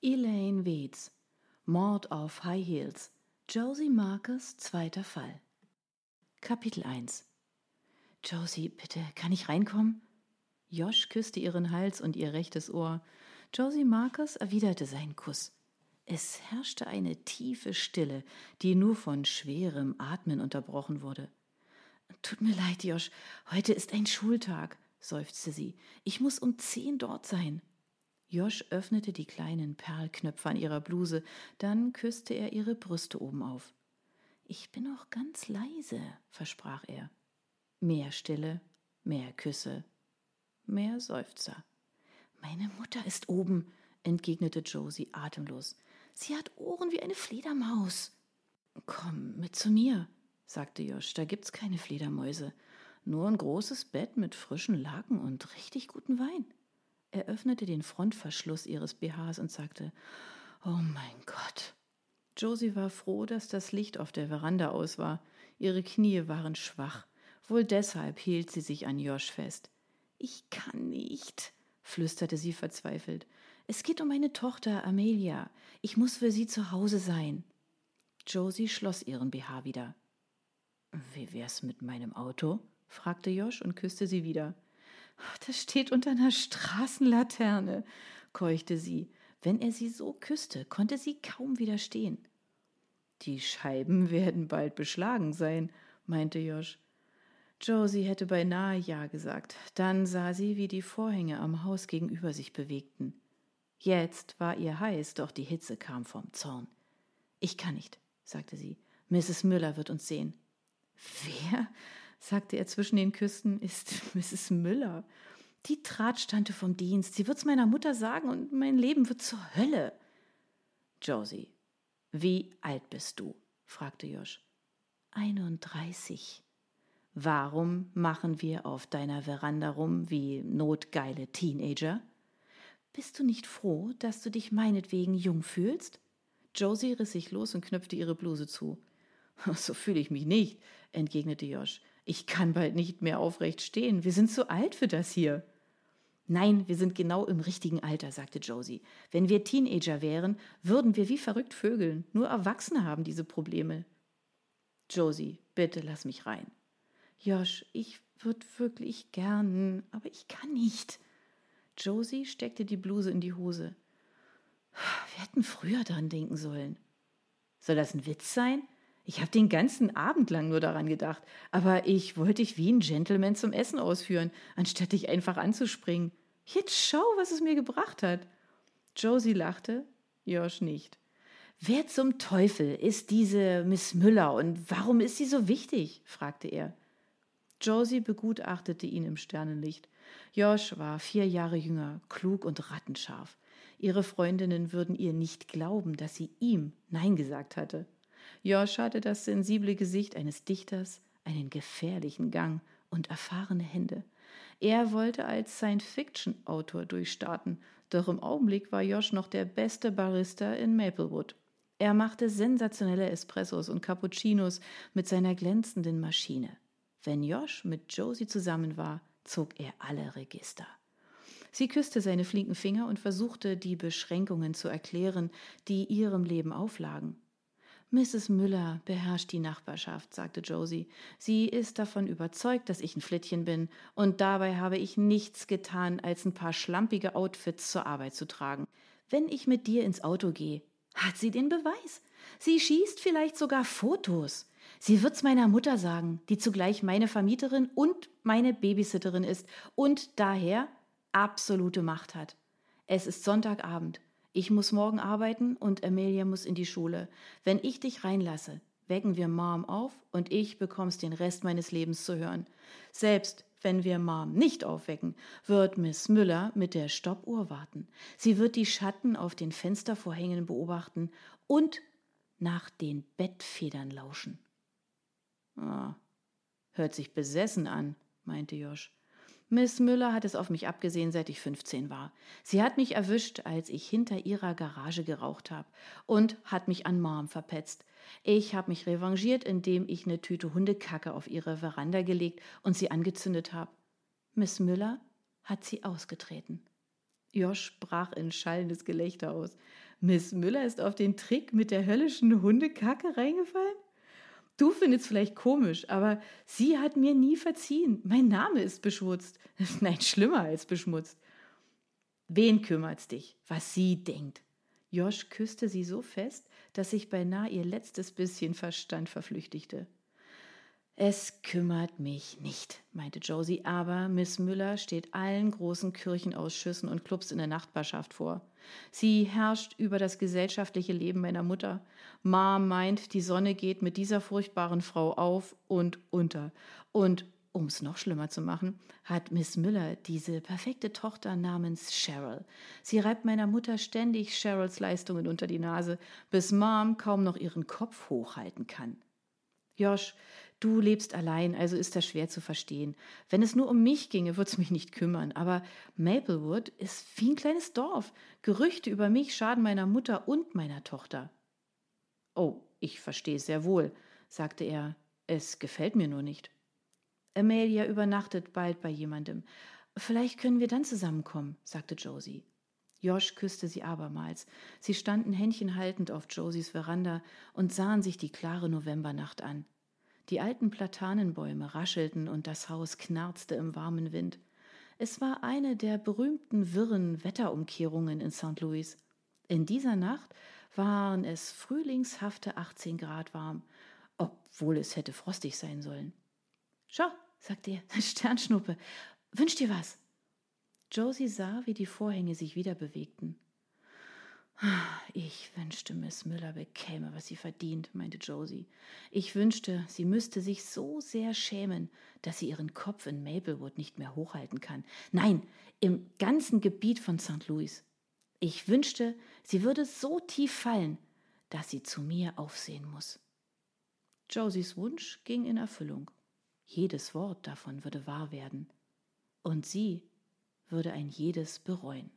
Elaine Weeds. Mord auf High Heels. Josie Marcus, zweiter Fall. Kapitel 1 Josie, bitte, kann ich reinkommen? Josh küsste ihren Hals und ihr rechtes Ohr. Josie Marcus erwiderte seinen Kuss. Es herrschte eine tiefe Stille, die nur von schwerem Atmen unterbrochen wurde. Tut mir leid, Josh, heute ist ein Schultag, seufzte sie. Ich muss um zehn dort sein. Josh öffnete die kleinen Perlknöpfe an ihrer Bluse, dann küsste er ihre Brüste oben auf. Ich bin auch ganz leise, versprach er. Mehr Stille, mehr Küsse, mehr Seufzer. Meine Mutter ist oben, entgegnete Josie atemlos. Sie hat Ohren wie eine Fledermaus. Komm mit zu mir, sagte Josh. Da gibt's keine Fledermäuse. Nur ein großes Bett mit frischen Laken und richtig guten Wein. Er öffnete den Frontverschluss ihres BHs und sagte, Oh mein Gott. Josie war froh, dass das Licht auf der Veranda aus war. Ihre Knie waren schwach. Wohl deshalb hielt sie sich an Josh fest. Ich kann nicht, flüsterte sie verzweifelt. Es geht um meine Tochter Amelia. Ich muss für sie zu Hause sein. Josie schloss ihren BH wieder. Wie wär's mit meinem Auto? fragte Josh und küsste sie wieder. Das steht unter einer Straßenlaterne, keuchte sie. Wenn er sie so küsste, konnte sie kaum widerstehen. Die Scheiben werden bald beschlagen sein, meinte Josh. Josie hätte beinahe Ja gesagt. Dann sah sie, wie die Vorhänge am Haus gegenüber sich bewegten. Jetzt war ihr heiß, doch die Hitze kam vom Zorn. Ich kann nicht, sagte sie. Mrs. Müller wird uns sehen. Wer? Sagte er zwischen den Küssen, ist Mrs. Müller. Die Drahtstante vom Dienst. Sie wird's meiner Mutter sagen und mein Leben wird zur Hölle. Josie, wie alt bist du? fragte Josh. 31. Warum machen wir auf deiner Veranda rum wie notgeile Teenager? Bist du nicht froh, dass du dich meinetwegen jung fühlst? Josie riss sich los und knöpfte ihre Bluse zu. So fühle ich mich nicht, entgegnete Josh. Ich kann bald nicht mehr aufrecht stehen. Wir sind zu alt für das hier. Nein, wir sind genau im richtigen Alter, sagte Josie. Wenn wir Teenager wären, würden wir wie verrückt vögeln. Nur Erwachsene haben diese Probleme. Josie, bitte lass mich rein. Josh, ich würde wirklich gern, aber ich kann nicht. Josie steckte die Bluse in die Hose. Wir hätten früher daran denken sollen. Soll das ein Witz sein? Ich habe den ganzen Abend lang nur daran gedacht, aber ich wollte dich wie ein Gentleman zum Essen ausführen, anstatt dich einfach anzuspringen. Jetzt schau, was es mir gebracht hat. Josie lachte, Josh nicht. Wer zum Teufel ist diese Miss Müller und warum ist sie so wichtig? fragte er. Josie begutachtete ihn im Sternenlicht. Josh war vier Jahre jünger, klug und rattenscharf. Ihre Freundinnen würden ihr nicht glauben, dass sie ihm Nein gesagt hatte. Josh hatte das sensible Gesicht eines Dichters, einen gefährlichen Gang und erfahrene Hände. Er wollte als Science-Fiction-Autor durchstarten, doch im Augenblick war Josh noch der beste Barista in Maplewood. Er machte sensationelle Espressos und Cappuccinos mit seiner glänzenden Maschine. Wenn Josh mit Josie zusammen war, zog er alle Register. Sie küsste seine flinken Finger und versuchte, die Beschränkungen zu erklären, die ihrem Leben auflagen. Mrs. Müller beherrscht die Nachbarschaft, sagte Josie. Sie ist davon überzeugt, dass ich ein Flittchen bin, und dabei habe ich nichts getan, als ein paar schlampige Outfits zur Arbeit zu tragen. Wenn ich mit dir ins Auto gehe, hat sie den Beweis. Sie schießt vielleicht sogar Fotos. Sie wird's meiner Mutter sagen, die zugleich meine Vermieterin und meine Babysitterin ist und daher absolute Macht hat. Es ist Sonntagabend. Ich muss morgen arbeiten und Amelia muss in die Schule. Wenn ich dich reinlasse, wecken wir Mom auf und ich bekomm's den Rest meines Lebens zu hören. Selbst wenn wir Mom nicht aufwecken, wird Miss Müller mit der Stoppuhr warten. Sie wird die Schatten auf den Fenstervorhängen beobachten und nach den Bettfedern lauschen. Ah, hört sich besessen an, meinte Josch. Miss Müller hat es auf mich abgesehen, seit ich 15 war. Sie hat mich erwischt, als ich hinter ihrer Garage geraucht habe und hat mich an Mom verpetzt. Ich habe mich revanchiert, indem ich eine Tüte Hundekacke auf ihre Veranda gelegt und sie angezündet habe. Miss Müller hat sie ausgetreten. Josh brach in schallendes Gelächter aus. Miss Müller ist auf den Trick mit der höllischen Hundekacke reingefallen? Du findest vielleicht komisch, aber sie hat mir nie verziehen. Mein Name ist beschmutzt. Nein, schlimmer als beschmutzt. Wen kümmert's dich, was sie denkt? Josh küsste sie so fest, dass sich beinahe ihr letztes bisschen Verstand verflüchtigte. Es kümmert mich nicht, meinte Josie, aber Miss Müller steht allen großen Kirchenausschüssen und Clubs in der Nachbarschaft vor. Sie herrscht über das gesellschaftliche Leben meiner Mutter. Ma meint, die Sonne geht mit dieser furchtbaren Frau auf und unter. Und um es noch schlimmer zu machen, hat Miss Müller diese perfekte Tochter namens Cheryl. Sie reibt meiner Mutter ständig Cheryls Leistungen unter die Nase, bis Mom kaum noch ihren Kopf hochhalten kann. Josh, Du lebst allein, also ist das schwer zu verstehen. Wenn es nur um mich ginge, würde es mich nicht kümmern. Aber Maplewood ist wie ein kleines Dorf. Gerüchte über mich schaden meiner Mutter und meiner Tochter. Oh, ich verstehe sehr wohl, sagte er. Es gefällt mir nur nicht. Amelia übernachtet bald bei jemandem. Vielleicht können wir dann zusammenkommen, sagte Josie. Josh küsste sie abermals. Sie standen händchenhaltend auf Josies Veranda und sahen sich die klare Novembernacht an. Die alten Platanenbäume raschelten und das Haus knarzte im warmen Wind. Es war eine der berühmten wirren Wetterumkehrungen in St. Louis. In dieser Nacht waren es frühlingshafte 18 Grad warm, obwohl es hätte frostig sein sollen. Schau, sagte er, Sternschnuppe, wünsch dir was. Josie sah, wie die Vorhänge sich wieder bewegten. Ich wünschte, Miss Müller bekäme, was sie verdient, meinte Josie. Ich wünschte, sie müsste sich so sehr schämen, dass sie ihren Kopf in Maplewood nicht mehr hochhalten kann. Nein, im ganzen Gebiet von St. Louis. Ich wünschte, sie würde so tief fallen, dass sie zu mir aufsehen muss. Josies Wunsch ging in Erfüllung. Jedes Wort davon würde wahr werden. Und sie würde ein jedes bereuen.